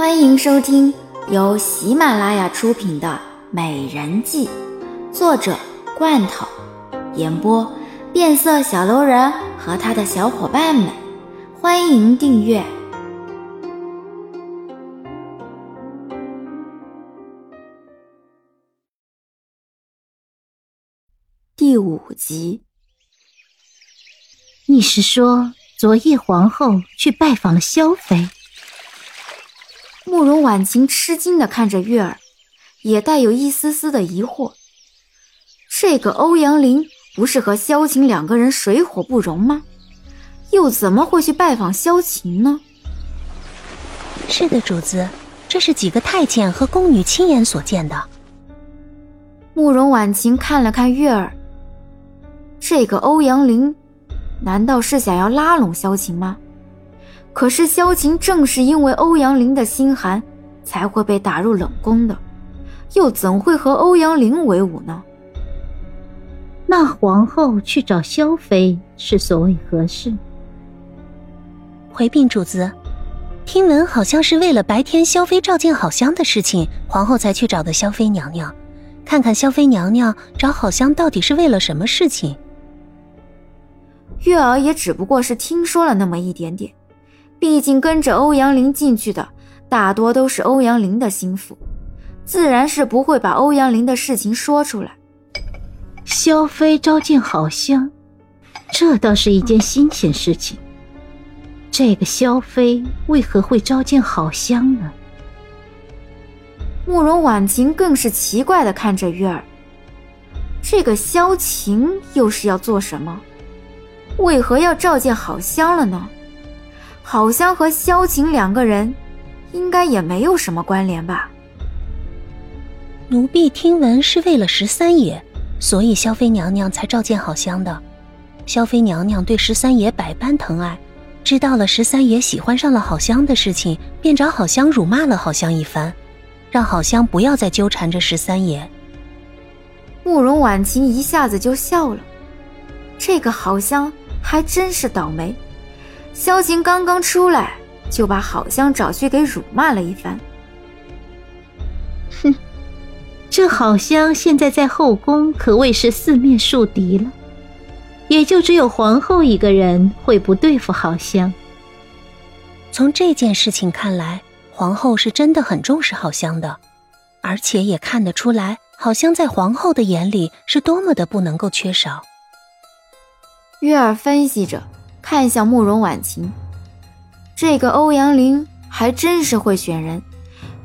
欢迎收听由喜马拉雅出品的《美人计》，作者罐头，演播变色小楼人和他的小伙伴们。欢迎订阅第五集。你是说，昨夜皇后去拜访了萧妃？慕容婉晴吃惊的看着月儿，也带有一丝丝的疑惑。这个欧阳林不是和萧晴两个人水火不容吗？又怎么会去拜访萧晴呢？是的，主子，这是几个太监和宫女亲眼所见的。慕容婉晴看了看月儿，这个欧阳林。难道是想要拉拢萧晴吗？可是萧晴正是因为欧阳林的心寒，才会被打入冷宫的，又怎会和欧阳林为伍呢？那皇后去找萧妃是所谓何事？回禀主子，听闻好像是为了白天萧妃召见好香的事情，皇后才去找的萧妃娘娘，看看萧妃娘娘找好香到底是为了什么事情。月儿也只不过是听说了那么一点点，毕竟跟着欧阳林进去的大多都是欧阳林的心腹，自然是不会把欧阳林的事情说出来。萧妃召见好香，这倒是一件新鲜事情。这个萧妃为何会召见好香呢？慕容婉晴更是奇怪的看着月儿，这个萧晴又是要做什么？为何要召见好香了呢？好香和萧晴两个人，应该也没有什么关联吧？奴婢听闻是为了十三爷，所以萧妃娘娘才召见好香的。萧妃娘娘对十三爷百般疼爱，知道了十三爷喜欢上了好香的事情，便找好香辱骂了好香一番，让好香不要再纠缠着十三爷。慕容婉晴一下子就笑了，这个好香。还真是倒霉，萧晴刚刚出来就把好香找去给辱骂了一番。哼，这好香现在在后宫可谓是四面树敌了，也就只有皇后一个人会不对付好香。从这件事情看来，皇后是真的很重视好香的，而且也看得出来，好香在皇后的眼里是多么的不能够缺少。月儿分析着，看向慕容婉晴。这个欧阳林还真是会选人，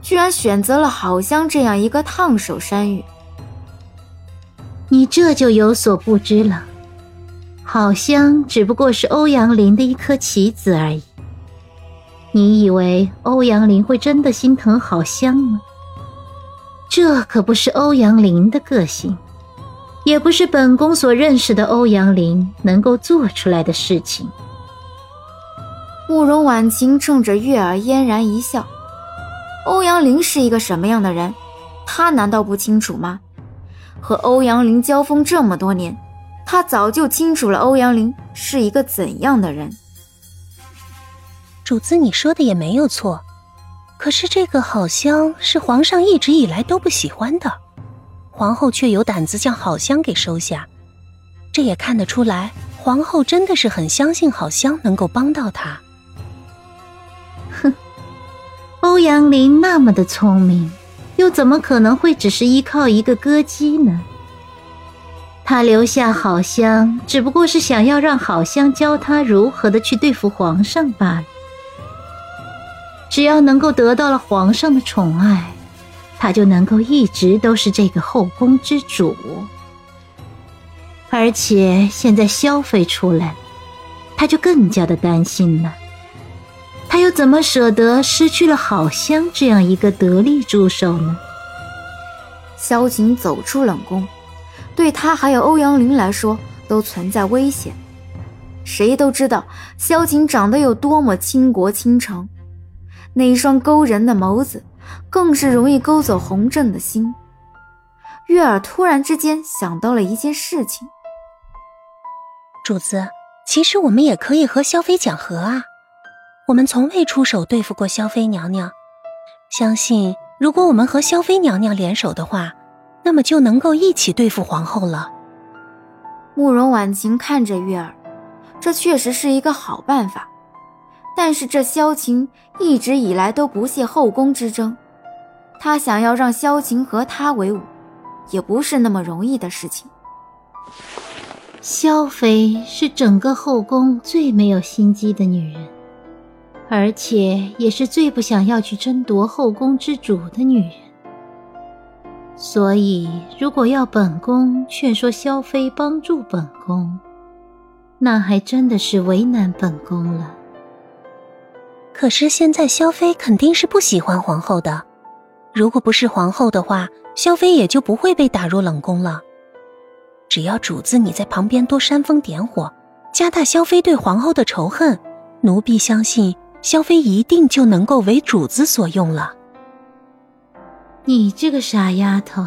居然选择了好香这样一个烫手山芋。你这就有所不知了，好香只不过是欧阳林的一颗棋子而已。你以为欧阳林会真的心疼好香吗？这可不是欧阳林的个性。也不是本宫所认识的欧阳林能够做出来的事情。慕容婉晴冲着月儿嫣然一笑。欧阳林是一个什么样的人，他难道不清楚吗？和欧阳林交锋这么多年，他早就清楚了欧阳林是一个怎样的人。主子，你说的也没有错，可是这个好像是皇上一直以来都不喜欢的。皇后却有胆子将好香给收下，这也看得出来，皇后真的是很相信好香能够帮到她。哼，欧阳林那么的聪明，又怎么可能会只是依靠一个歌姬呢？他留下好香，只不过是想要让好香教他如何的去对付皇上罢了。只要能够得到了皇上的宠爱。他就能够一直都是这个后宫之主，而且现在萧妃出来，他就更加的担心了。他又怎么舍得失去了好香这样一个得力助手呢？萧晴走出冷宫，对他还有欧阳林来说都存在危险。谁都知道萧晴长得有多么倾国倾城，那一双勾人的眸子。更是容易勾走洪正的心。月儿突然之间想到了一件事情：主子，其实我们也可以和萧妃讲和啊。我们从未出手对付过萧妃娘娘，相信如果我们和萧妃娘娘联手的话，那么就能够一起对付皇后了。慕容婉晴看着月儿，这确实是一个好办法。但是这萧晴一直以来都不屑后宫之争，他想要让萧晴和他为伍，也不是那么容易的事情。萧妃是整个后宫最没有心机的女人，而且也是最不想要去争夺后宫之主的女人。所以，如果要本宫劝说萧妃帮助本宫，那还真的是为难本宫了。可是现在萧妃肯定是不喜欢皇后的，如果不是皇后的话，萧妃也就不会被打入冷宫了。只要主子你在旁边多煽风点火，加大萧妃对皇后的仇恨，奴婢相信萧妃一定就能够为主子所用了。你这个傻丫头，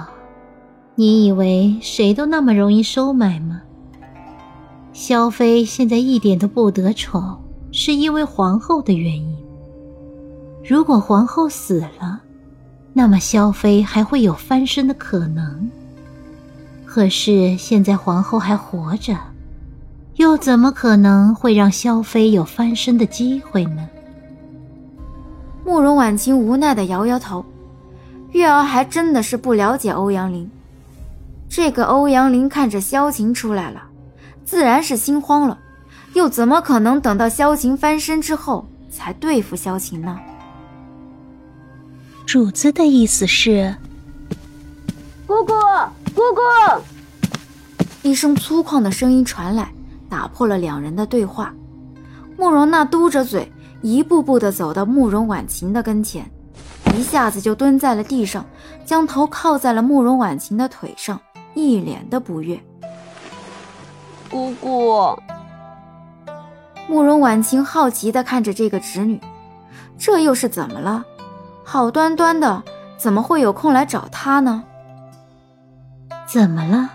你以为谁都那么容易收买吗？萧妃现在一点都不得宠。是因为皇后的原因。如果皇后死了，那么萧妃还会有翻身的可能。可是现在皇后还活着，又怎么可能会让萧妃有翻身的机会呢？慕容婉清无奈的摇摇头。月儿还真的是不了解欧阳林。这个欧阳林看着萧晴出来了，自然是心慌了。又怎么可能等到萧晴翻身之后才对付萧晴呢？主子的意思是，姑姑，姑姑！一声粗犷的声音传来，打破了两人的对话。慕容娜嘟着嘴，一步步的走到慕容婉晴的跟前，一下子就蹲在了地上，将头靠在了慕容婉晴的腿上，一脸的不悦。姑姑。慕容婉清好奇地看着这个侄女，这又是怎么了？好端端的，怎么会有空来找她呢？怎么了？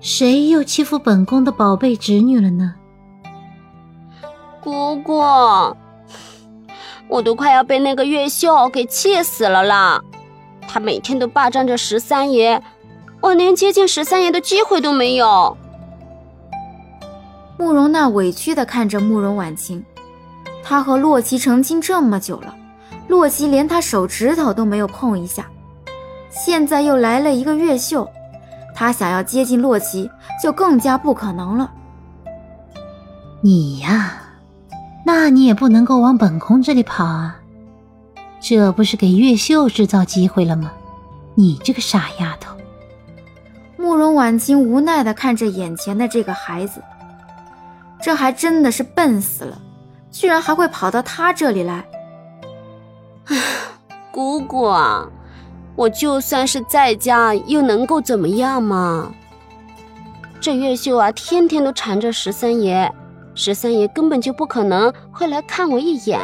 谁又欺负本宫的宝贝侄女了呢？姑姑，我都快要被那个月秀给气死了啦！她每天都霸占着十三爷，我连接近十三爷的机会都没有。慕容娜委屈地看着慕容婉晴，她和洛奇成亲这么久了，洛奇连她手指头都没有碰一下，现在又来了一个越秀，她想要接近洛奇就更加不可能了。你呀，那你也不能够往本宫这里跑啊，这不是给越秀制造机会了吗？你这个傻丫头！慕容婉清无奈地看着眼前的这个孩子。这还真的是笨死了，居然还会跑到他这里来！唉，姑姑啊，我就算是在家，又能够怎么样嘛？这月秀啊，天天都缠着十三爷，十三爷根本就不可能会来看我一眼。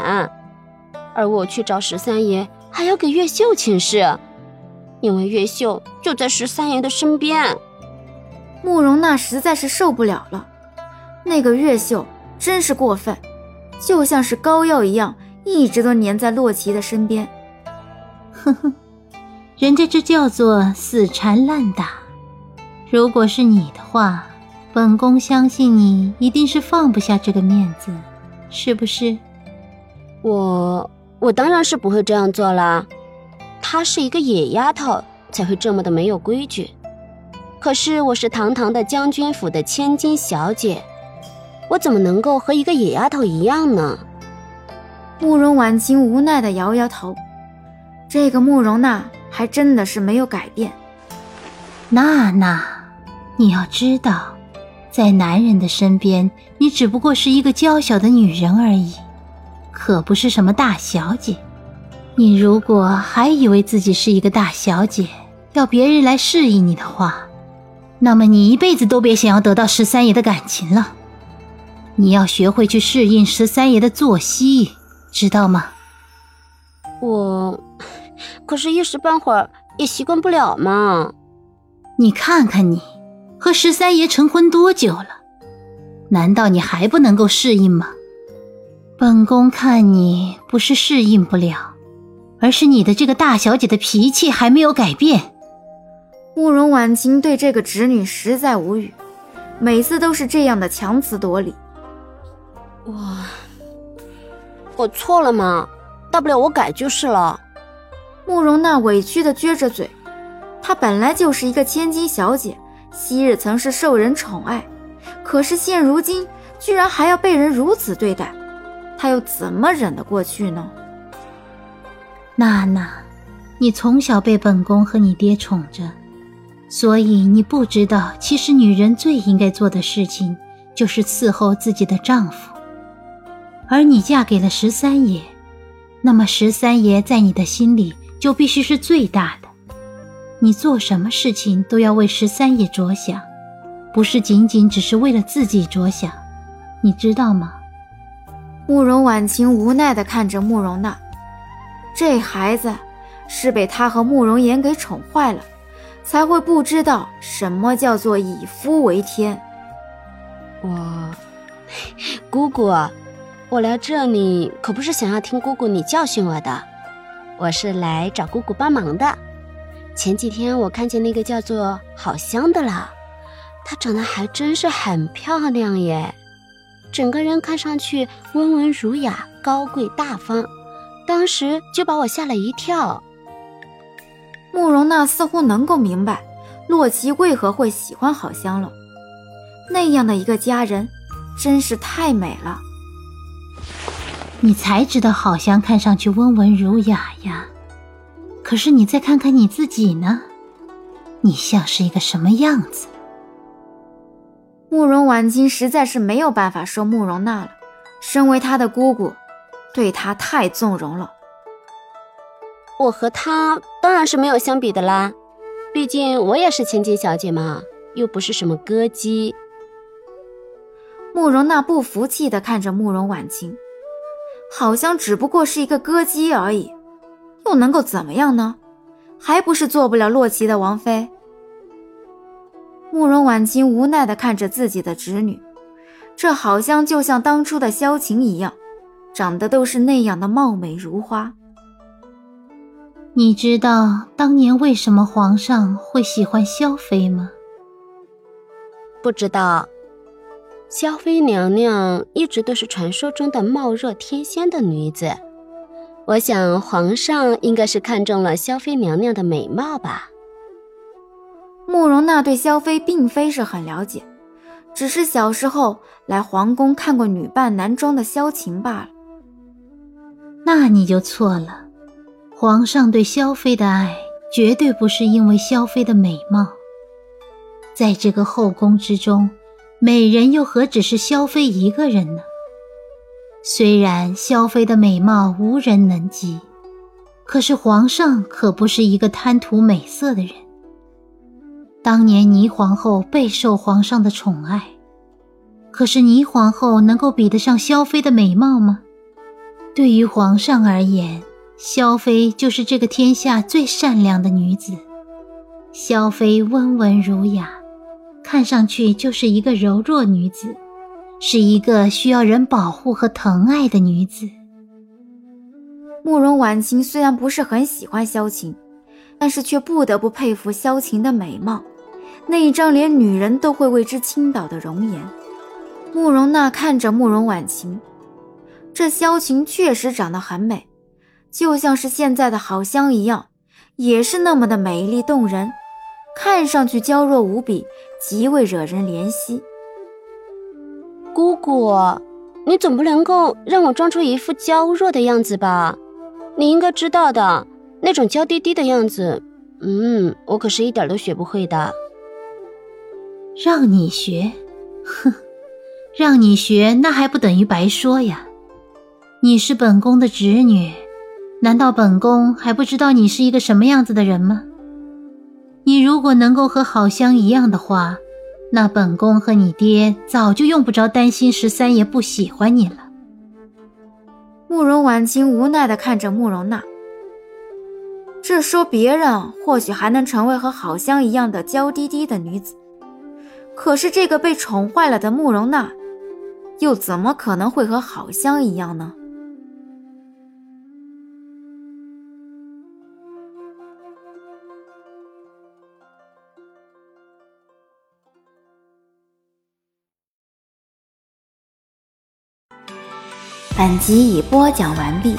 而我去找十三爷，还要给月秀请示，因为月秀就在十三爷的身边。慕容娜实在是受不了了。那个月秀真是过分，就像是膏药一样，一直都粘在洛奇的身边。哼哼，人家这叫做死缠烂打。如果是你的话，本宫相信你一定是放不下这个面子，是不是？我我当然是不会这样做啦。她是一个野丫头，才会这么的没有规矩。可是我是堂堂的将军府的千金小姐。我怎么能够和一个野丫头一样呢？慕容婉清无奈的摇摇头。这个慕容娜还真的是没有改变。娜娜，你要知道，在男人的身边，你只不过是一个娇小的女人而已，可不是什么大小姐。你如果还以为自己是一个大小姐，要别人来示意你的话，那么你一辈子都别想要得到十三爷的感情了。你要学会去适应十三爷的作息，知道吗？我可是一时半会儿也习惯不了嘛。你看看你，和十三爷成婚多久了？难道你还不能够适应吗？本宫看你不是适应不了，而是你的这个大小姐的脾气还没有改变。慕容婉清对这个侄女实在无语，每次都是这样的强词夺理。我，我错了嘛，大不了我改就是了。慕容娜委屈的撅着嘴，她本来就是一个千金小姐，昔日曾是受人宠爱，可是现如今居然还要被人如此对待，她又怎么忍得过去呢？娜娜，你从小被本宫和你爹宠着。所以你不知道，其实女人最应该做的事情就是伺候自己的丈夫。而你嫁给了十三爷，那么十三爷在你的心里就必须是最大的。你做什么事情都要为十三爷着想，不是仅仅只是为了自己着想，你知道吗？慕容婉晴无奈地看着慕容娜，这孩子是被他和慕容岩给宠坏了。才会不知道什么叫做以夫为天。我，姑姑，我来这里可不是想要听姑姑你教训我的，我是来找姑姑帮忙的。前几天我看见那个叫做好香的了，她长得还真是很漂亮耶，整个人看上去温文儒雅、高贵大方，当时就把我吓了一跳。慕容娜似乎能够明白洛奇为何会喜欢好香了，那样的一个佳人，真是太美了。你才知道好香看上去温文儒雅呀，可是你再看看你自己呢，你像是一个什么样子？慕容婉清实在是没有办法说慕容娜了，身为她的姑姑，对她太纵容了。我和她当然是没有相比的啦，毕竟我也是千金小姐嘛，又不是什么歌姬。慕容娜不服气的看着慕容婉清，好像只不过是一个歌姬而已，又能够怎么样呢？还不是做不了洛奇的王妃。慕容婉清无奈地看着自己的侄女，这好像就像当初的萧晴一样，长得都是那样的貌美如花。你知道当年为什么皇上会喜欢萧妃吗？不知道。萧妃娘娘一直都是传说中的貌若天仙的女子，我想皇上应该是看中了萧妃娘娘的美貌吧。慕容娜对萧妃并非是很了解，只是小时候来皇宫看过女扮男装的萧晴罢了。那你就错了。皇上对萧妃的爱，绝对不是因为萧妃的美貌。在这个后宫之中，美人又何止是萧妃一个人呢？虽然萧妃的美貌无人能及，可是皇上可不是一个贪图美色的人。当年霓皇后备受皇上的宠爱，可是霓皇后能够比得上萧妃的美貌吗？对于皇上而言，萧妃就是这个天下最善良的女子。萧妃温文儒雅，看上去就是一个柔弱女子，是一个需要人保护和疼爱的女子。慕容婉清虽然不是很喜欢萧晴，但是却不得不佩服萧晴的美貌，那一张连女人都会为之倾倒的容颜。慕容娜看着慕容婉清，这萧晴确实长得很美。就像是现在的好香一样，也是那么的美丽动人，看上去娇弱无比，极为惹人怜惜。姑姑，你总不能够让我装出一副娇弱的样子吧？你应该知道的，那种娇滴滴的样子，嗯，我可是一点都学不会的。让你学，哼，让你学，那还不等于白说呀？你是本宫的侄女。难道本宫还不知道你是一个什么样子的人吗？你如果能够和好香一样的话，那本宫和你爹早就用不着担心十三爷不喜欢你了。慕容婉清无奈地看着慕容娜，这说别人或许还能成为和好香一样的娇滴滴的女子，可是这个被宠坏了的慕容娜，又怎么可能会和好香一样呢？本集已播讲完毕。